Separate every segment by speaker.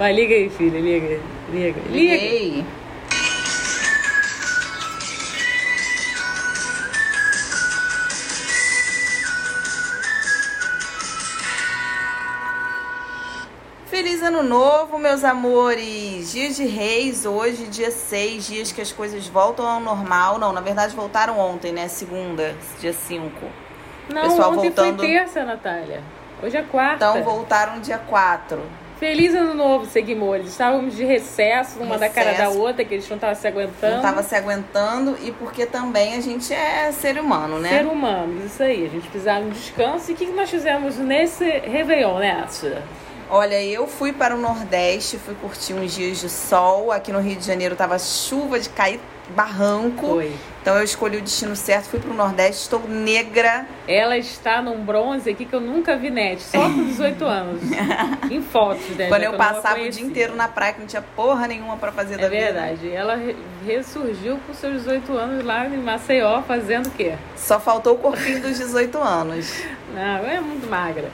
Speaker 1: Vai, liga aí, filha, liga. Liga. Liga.
Speaker 2: Liguei. Feliz ano novo, meus amores! Dia de Reis, hoje, dia 6, dias que as coisas voltam ao normal. Não, na verdade voltaram ontem, né? Segunda, dia 5.
Speaker 1: Não,
Speaker 2: Pessoal
Speaker 1: ontem
Speaker 2: voltando-
Speaker 1: foi terça, Natália. Hoje é quarta.
Speaker 2: Então voltaram dia 4.
Speaker 1: Feliz ano novo, seguimores. Estávamos de recesso, uma da cara da
Speaker 2: Recesso.
Speaker 1: outra, que eles não estavam se aguentando.
Speaker 2: Não tava se aguentando e porque também a gente é ser humano, né?
Speaker 1: Ser humano, isso aí. A gente precisava de um descanso. E o que nós fizemos nesse Réveillon, né, Átila?
Speaker 2: Olha, eu fui para o Nordeste, fui curtir uns dias de sol. Aqui no Rio de Janeiro tava chuva de cair barranco.
Speaker 1: Foi.
Speaker 2: Então eu escolhi o destino certo, fui para o Nordeste, estou negra.
Speaker 1: Ela está num bronze aqui que eu nunca vi net, só com 18 anos. em fotos, né?
Speaker 2: Quando eu
Speaker 1: a
Speaker 2: passava o dia inteiro na praia, que não tinha porra nenhuma para fazer da
Speaker 1: É
Speaker 2: vida.
Speaker 1: verdade. Ela re- ressurgiu com seus 18 anos lá em Maceió, fazendo o quê?
Speaker 2: Só faltou o corpinho dos 18 anos.
Speaker 1: Não, é muito magra.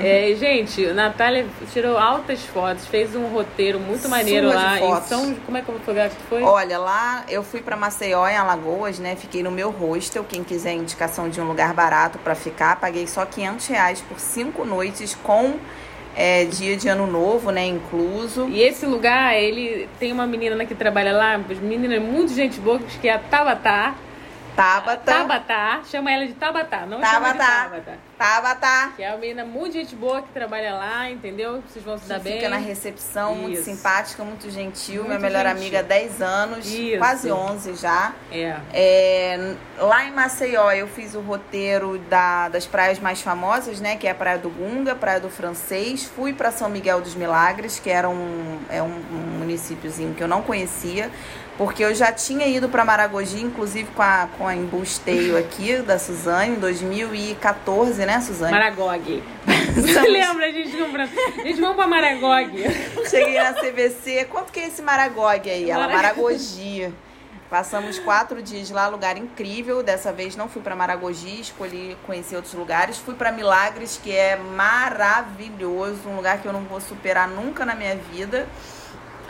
Speaker 1: É, gente, Natália tirou altas fotos, fez um roteiro muito maneiro
Speaker 2: de
Speaker 1: lá em. São. Como é que foi o lugar que foi?
Speaker 2: Olha, lá eu fui para Maceió, em Alagoas, né? Fiquei no meu hostel. Quem quiser indicação de um lugar barato para ficar, paguei só 500 reais por cinco noites com é, dia de ano novo, né? Incluso.
Speaker 1: E esse lugar, ele tem uma menina que trabalha lá, menina muito gente boa, que é a Tabatá.
Speaker 2: Tabata.
Speaker 1: Tabatá, chama ela de Tabatá, não chama de
Speaker 2: Tabata.
Speaker 1: Tabata.
Speaker 2: Tabata.
Speaker 1: Que é uma menina muito gente boa que trabalha lá, entendeu? Vocês vão se dar
Speaker 2: Que
Speaker 1: bem.
Speaker 2: fica na recepção, muito
Speaker 1: Isso.
Speaker 2: simpática, muito gentil.
Speaker 1: Muito
Speaker 2: minha melhor
Speaker 1: gentil.
Speaker 2: amiga há 10 anos,
Speaker 1: Isso.
Speaker 2: quase 11 já.
Speaker 1: É.
Speaker 2: É, lá em Maceió eu fiz o roteiro da- das praias mais famosas, né? Que é a Praia do Gunga, Praia do Francês. Fui para São Miguel dos Milagres, que era um, é um, um municípiozinho que eu não conhecia. Porque eu já tinha ido para Maragogi, inclusive com a, com a embusteio aqui da Suzane, em 2014, né, Suzane?
Speaker 1: Maragog. Você lembra a gente comprando? A gente vamos pra Maragog.
Speaker 2: Cheguei na CVC. Quanto que é esse Maragog aí? Ela,
Speaker 1: Mara-
Speaker 2: Maragogi. Passamos quatro dias lá, lugar incrível. Dessa vez não fui para Maragogi, escolhi conhecer outros lugares. Fui para Milagres, que é maravilhoso, um lugar que eu não vou superar nunca na minha vida.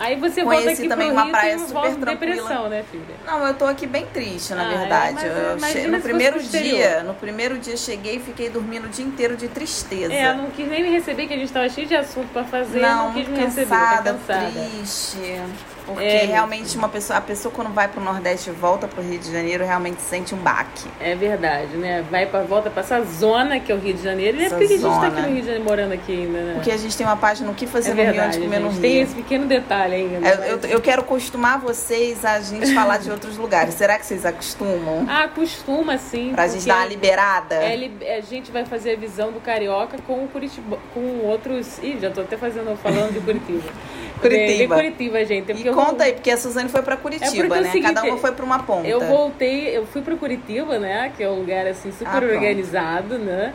Speaker 1: Aí você
Speaker 2: Conheci
Speaker 1: volta aqui
Speaker 2: também
Speaker 1: pro
Speaker 2: uma
Speaker 1: Rio,
Speaker 2: praia super tranquila.
Speaker 1: depressão, né, filha?
Speaker 2: Não, eu tô aqui bem triste, na
Speaker 1: Ah, é,
Speaker 2: verdade.
Speaker 1: mas
Speaker 2: Eu no primeiro dia, no primeiro dia cheguei e fiquei dormindo o dia inteiro de tristeza.
Speaker 1: É, não quis nem me receber, que a gente tava cheio de assunto pra fazer.
Speaker 2: Não,
Speaker 1: não quis me receber, tá cansada.
Speaker 2: triste. Porque
Speaker 1: É,
Speaker 2: realmente uma pessoa, a pessoa quando vai pro Nordeste e volta pro Rio de Janeiro realmente sente um baque.
Speaker 1: É verdade, né? Vai pra volta pra essa zona que é o Rio de Janeiro. E é porque a gente tá
Speaker 2: zona.
Speaker 1: aqui no Rio de Janeiro morando aqui ainda, né?
Speaker 2: Porque a gente tem uma página no que fazer
Speaker 1: é
Speaker 2: no Rio
Speaker 1: verdade,
Speaker 2: antes de comer no
Speaker 1: gente.
Speaker 2: Rio.
Speaker 1: Tem esse pequeno detalhe ainda.
Speaker 2: Eu,
Speaker 1: mas-
Speaker 2: eu, eu quero acostumar vocês a gente falar de outros lugares. Será que vocês acostumam?
Speaker 1: Ah, costuma sim.
Speaker 2: Pra gente dar uma liberada?
Speaker 1: é li- a gente vai fazer a visão do carioca com o Curitiba, com outros. Ih, já tô até fazendo, falando de Curitiba.
Speaker 2: Curitiba.
Speaker 1: De, Curitiba, gente.
Speaker 2: E
Speaker 1: porque eu
Speaker 2: conta
Speaker 1: vou-
Speaker 2: aí, porque a Suzane foi pra Curitiba,
Speaker 1: É porque é
Speaker 2: né?
Speaker 1: seguinte,
Speaker 2: Cada uma foi pra uma ponta.
Speaker 1: Eu voltei, eu fui para Curitiba, né? Que é um lugar assim super
Speaker 2: Ah,
Speaker 1: organizado, né?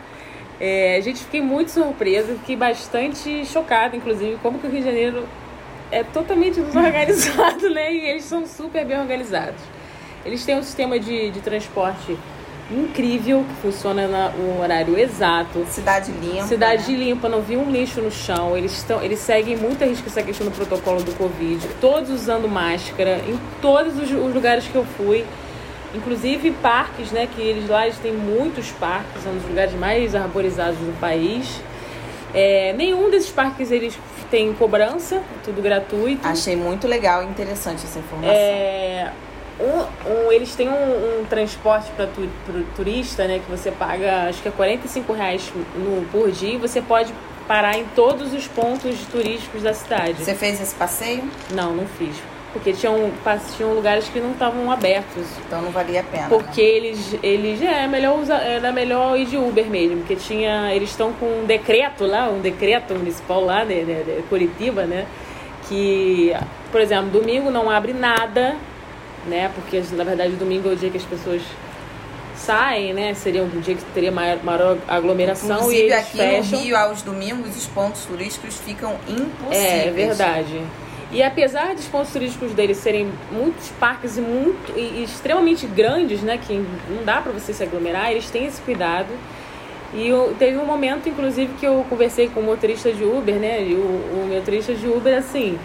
Speaker 1: É, a gente fiquei muito surpresa, fiquei bastante chocada, inclusive, como que o Rio de Janeiro é totalmente desorganizado, né? E eles são super bem organizados. Eles têm um sistema de, de transporte incrível que funciona na- no horário exato.
Speaker 2: Cidade limpa.
Speaker 1: Cidade
Speaker 2: né?
Speaker 1: limpa, não vi um lixo no chão. Eles, estão, eles seguem muito a risca essa questão do protocolo do Covid. Todos usando máscara em todos os, os lugares que eu fui. Inclusive parques, né? Que eles lá eles têm muitos parques, são um dos lugares mais arborizados do país. É, nenhum desses parques eles tem cobrança, é tudo gratuito.
Speaker 2: Achei muito legal e interessante essa informação.
Speaker 1: É, um- um- eles têm um, um transporte para tu, pro turista, né? Que você paga, acho que é 45 reais no, por dia. E você pode parar em todos os pontos turísticos da cidade.
Speaker 2: Você fez esse passeio?
Speaker 1: Não, não fiz. Porque tinham, tinham lugares que não estavam abertos.
Speaker 2: Então não valia a pena.
Speaker 1: Porque eles, eles é melhor usar, era melhor ir de Uber mesmo, porque tinha, eles estão com um decreto lá, um decreto municipal lá, né, né, de Curitiba, né, que, por exemplo, domingo não abre nada, né, porque na verdade domingo é o dia que as pessoas saem, né, seria um dia que teria maior, maior aglomeração e
Speaker 2: Inclusive
Speaker 1: eles
Speaker 2: aqui
Speaker 1: fecham.
Speaker 2: no Rio, aos domingos, os pontos turísticos ficam impossíveis.
Speaker 1: É, verdade. E apesar dos pontos turísticos deles serem muitos parques e, muito, e, e extremamente grandes, né? Que não dá pra você se aglomerar, eles têm esse cuidado. E eu, teve um momento, inclusive, que eu conversei com o motorista de Uber, né? E o, o motorista de Uber, assim,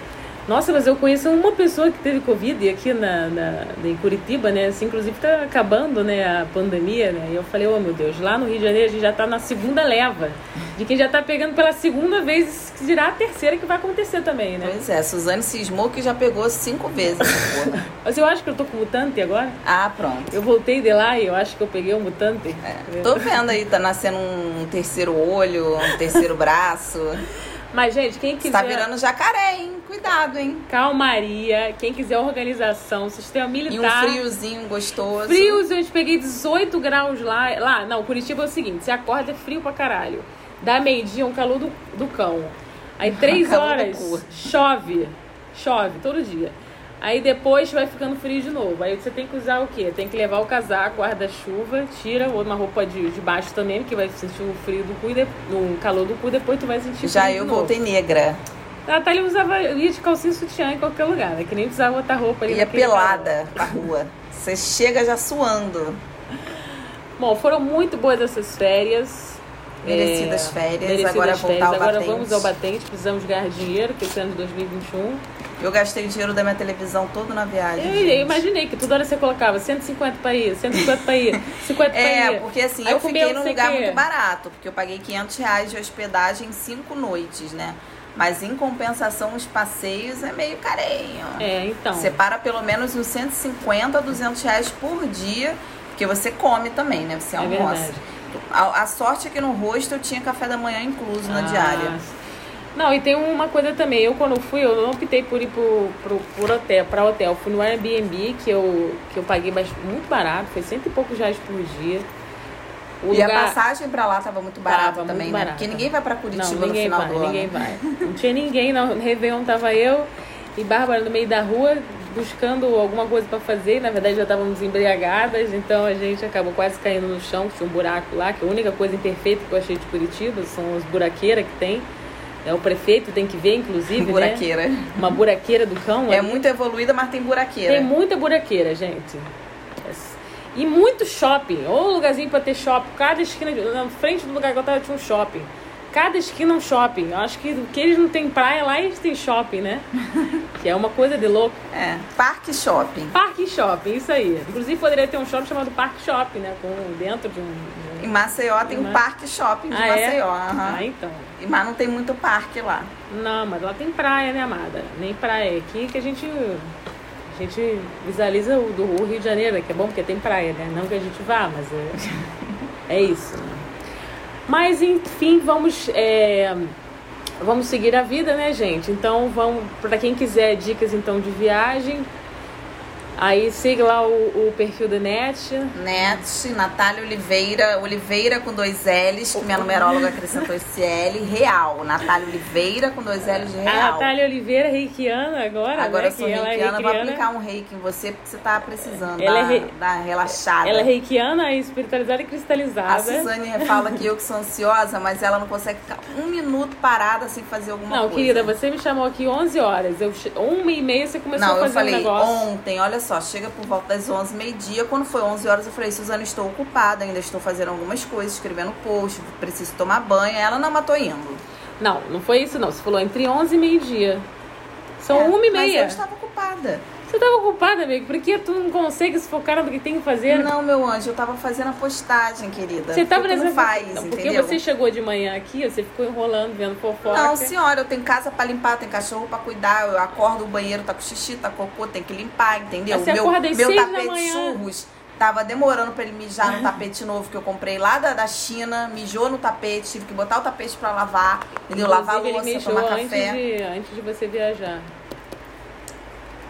Speaker 1: nossa, mas eu conheço uma pessoa que teve Covid aqui na, na, em Curitiba, né? Assim, inclusive tá acabando, né, a pandemia, né? E eu falei, oh meu Deus, lá no Rio de Janeiro a gente já tá na segunda leva. De quem já tá pegando pela segunda vez, que dirá a terceira que vai acontecer também, né?
Speaker 2: Pois é, Suzane cismou que já pegou cinco vezes porra.
Speaker 1: Mas eu acho que eu tô com mutante agora.
Speaker 2: Ah, pronto.
Speaker 1: Eu voltei de lá e eu acho que eu peguei o um mutante.
Speaker 2: É. Tô vendo aí, tá nascendo um terceiro olho, um terceiro braço.
Speaker 1: Mas, gente, quem quiser.
Speaker 2: Tá virando jacaré, hein? Cuidado, hein?
Speaker 1: Calmaria. Quem quiser organização, sistema militar.
Speaker 2: E um friozinho gostoso.
Speaker 1: Friozinho, eu peguei 18 graus lá. Lá, não, Curitiba é o seguinte: você acorda é frio pra caralho. Dá meio-dia, um calor do, do cão. Aí, três horas, chove. Chove todo dia. Aí depois vai ficando frio de novo. Aí você tem que usar o quê? Tem que levar o casaco, guarda-chuva, tira uma roupa de, de baixo também, porque vai sentir o frio do cu e de, no calor do cu, depois tu vai sentir
Speaker 2: Já
Speaker 1: frio
Speaker 2: eu voltei negra.
Speaker 1: A Natália usava, ia de calcinha e sutiã em qualquer lugar, né? Que nem precisava botar roupa ali.
Speaker 2: Ia pelada pra rua. Você chega já suando.
Speaker 1: Bom, foram muito boas essas férias.
Speaker 2: Merecidas é, férias, merecidas agora voltar ao
Speaker 1: Agora
Speaker 2: batente.
Speaker 1: vamos ao batente, precisamos ganhar dinheiro, que esse ano de 2021
Speaker 2: eu gastei o dinheiro da minha televisão todo na viagem.
Speaker 1: Eu, eu imaginei que toda hora você colocava 150 para ir, 150 para ir, 50 para
Speaker 2: é,
Speaker 1: ir.
Speaker 2: É, porque assim, Aí eu fiquei num lugar muito barato, porque eu paguei 500 reais de hospedagem em cinco noites, né? Mas em compensação, os passeios é meio carinho.
Speaker 1: É, então.
Speaker 2: Você para pelo menos uns 150 a 200 reais por dia, porque você come também, né? Você é almoça. A, a, sorte é que no rosto eu tinha café da manhã incluso ah, na diária.
Speaker 1: Não, e tem uma coisa também. Eu, quando fui, eu não optei por ir pro, pro, por hotel, pra hotel. Fui no Airbnb, que eu, que eu paguei muito barato. Foi cento e poucos reais por dia.
Speaker 2: O e lugar... a passagem pra lá tava muito barata tava também, muito né? Barata. Porque ninguém vai pra Curitiba
Speaker 1: não,
Speaker 2: no final
Speaker 1: vai,
Speaker 2: do
Speaker 1: ninguém ano. Ninguém vai. Não tinha ninguém. No Réveillon tava eu e Bárbara no meio da rua buscando alguma coisa para fazer. Na verdade, já estávamos embriagadas, então a gente acabou quase caindo no chão, que tinha um buraco lá, que a única coisa imperfeita que eu achei de Curitiba são as buraqueiras que tem. É, o prefeito tem que ver, inclusive. Né?
Speaker 2: Buraqueira.
Speaker 1: Né? Uma buraqueira do cão.
Speaker 2: É ali. muito evoluída, mas tem buraqueira.
Speaker 1: Tem muita buraqueira, gente. E muito shopping. Ou um lugarzinho pra ter shopping. Cada esquina, na frente do lugar que eu tava, tinha um shopping. Cada esquina um shopping. Eu acho que que eles não têm praia, lá eles têm shopping, né? que é uma coisa de louco.
Speaker 2: É, parque shopping.
Speaker 1: Parque shopping, isso aí. Inclusive poderia ter um shopping chamado Parque Shopping, né? Com, dentro de um.
Speaker 2: Em Maceió tem um parque shopping de ah, Maceió. É? Uhum.
Speaker 1: Ah, então.
Speaker 2: Mas não tem muito parque lá.
Speaker 1: Não, mas lá tem praia, né, amada? Nem praia. Aqui que a gente. A gente visualiza o do Rio de Janeiro, que é bom porque tem praia, né? Não que a gente vá, mas é, é isso. Mas enfim, vamos. É, vamos seguir a vida, né, gente? Então vamos. para quem quiser dicas então de viagem, Aí siga lá o, o, perfil da NET.
Speaker 2: NET, Natália Oliveira, Oliveira com dois L's, que minha numeróloga acrescentou esse L, real. Natália Oliveira com dois L's de real.
Speaker 1: A Natália Oliveira, reikiana agora,
Speaker 2: Agora
Speaker 1: né?
Speaker 2: eu sou reikiana, é reikiana, vou aplicar um reiki em você porque você tá precisando
Speaker 1: ela
Speaker 2: dar,
Speaker 1: é rei...
Speaker 2: dar relaxada.
Speaker 1: Ela é reikiana, espiritualizada e cristalizada.
Speaker 2: A Suzane fala que eu que sou ansiosa, mas ela não consegue ficar um minuto parada sem fazer alguma
Speaker 1: não,
Speaker 2: coisa.
Speaker 1: Não, querida, você me chamou aqui 11 horas. Eu, uma e meia você começou
Speaker 2: não,
Speaker 1: a fazer
Speaker 2: um negócio.
Speaker 1: Não, eu
Speaker 2: falei ontem, olha só, chega por volta das 11, meio-dia. Quando foi 11 horas, eu falei, Suzana, estou ocupada, ainda estou fazendo algumas coisas, escrevendo post, preciso tomar banho. Ela não, mas tô indo.
Speaker 1: Não, não foi isso não. Você falou entre 11 e meio-dia. São é, uma e meia.
Speaker 2: Mas eu estava ocupada.
Speaker 1: Você estava ocupada, amigo? Por que tu não consegue se focar no que tem que fazer?
Speaker 2: Não, meu anjo, eu estava fazendo a postagem, querida.
Speaker 1: Você estava nessa
Speaker 2: não faz,
Speaker 1: não,
Speaker 2: Porque
Speaker 1: você chegou de manhã aqui, você ficou enrolando, vendo fofoca.
Speaker 2: Não, senhora, eu tenho casa para limpar, tenho cachorro para cuidar, eu acordo o banheiro, tá com xixi, tá com cocô, tem que limpar, entendeu?
Speaker 1: Você
Speaker 2: meu
Speaker 1: acorda às
Speaker 2: meu
Speaker 1: seis
Speaker 2: tapete
Speaker 1: da manhã.
Speaker 2: churros tava demorando para ele mijar no tapete novo que eu comprei lá da, da China, mijou no tapete, tive que botar o tapete para lavar, entendeu?
Speaker 1: Inclusive,
Speaker 2: lavar a louça, tomar
Speaker 1: antes
Speaker 2: café.
Speaker 1: De, antes de você viajar.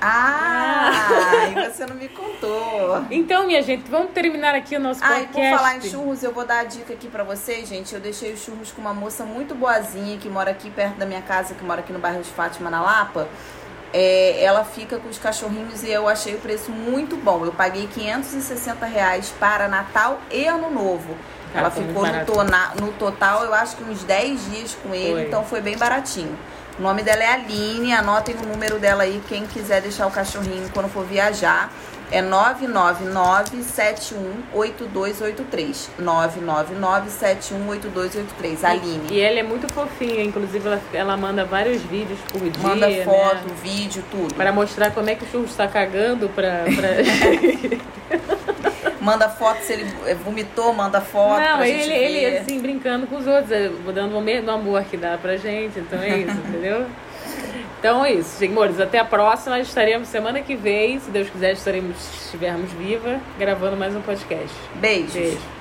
Speaker 2: Ah, e você não me contou.
Speaker 1: Então, minha gente, vamos terminar aqui o nosso podcast.
Speaker 2: Ah, e por falar em churros, eu vou dar a dica aqui pra vocês, gente. Eu deixei os churros com uma moça muito boazinha que mora aqui perto da minha casa, que mora aqui no bairro de Fátima, na Lapa. É, ela fica com os cachorrinhos e eu achei o preço muito bom. Eu paguei 560 reais para Natal e Ano Novo. ela ficou no, tona, no total, eu acho que uns 10 dias com ele, foi. então foi bem baratinho. O nome dela é Aline, anotem o número dela aí, quem quiser deixar o cachorrinho quando for viajar. É 999-718283. 999-718283. Aline.
Speaker 1: E ela é muito fofinha, inclusive ela, ela manda vários vídeos por dia.
Speaker 2: Manda foto,
Speaker 1: né?
Speaker 2: vídeo, tudo.
Speaker 1: Para mostrar como é que o churro está cagando pra. pra...
Speaker 2: manda foto se ele eh, vomitou, manda foto.
Speaker 1: Não,
Speaker 2: pra
Speaker 1: ele,
Speaker 2: gente
Speaker 1: ele assim, brincando com os outros, eh, dando o mesmo amor que dá pra gente, então é isso, entendeu? Então é isso, senhores. Até a próxima. Estaremos semana que vem, se Deus quiser, estaremos, estivermos viva, gravando mais um podcast.
Speaker 2: Beijos.
Speaker 1: Beijo.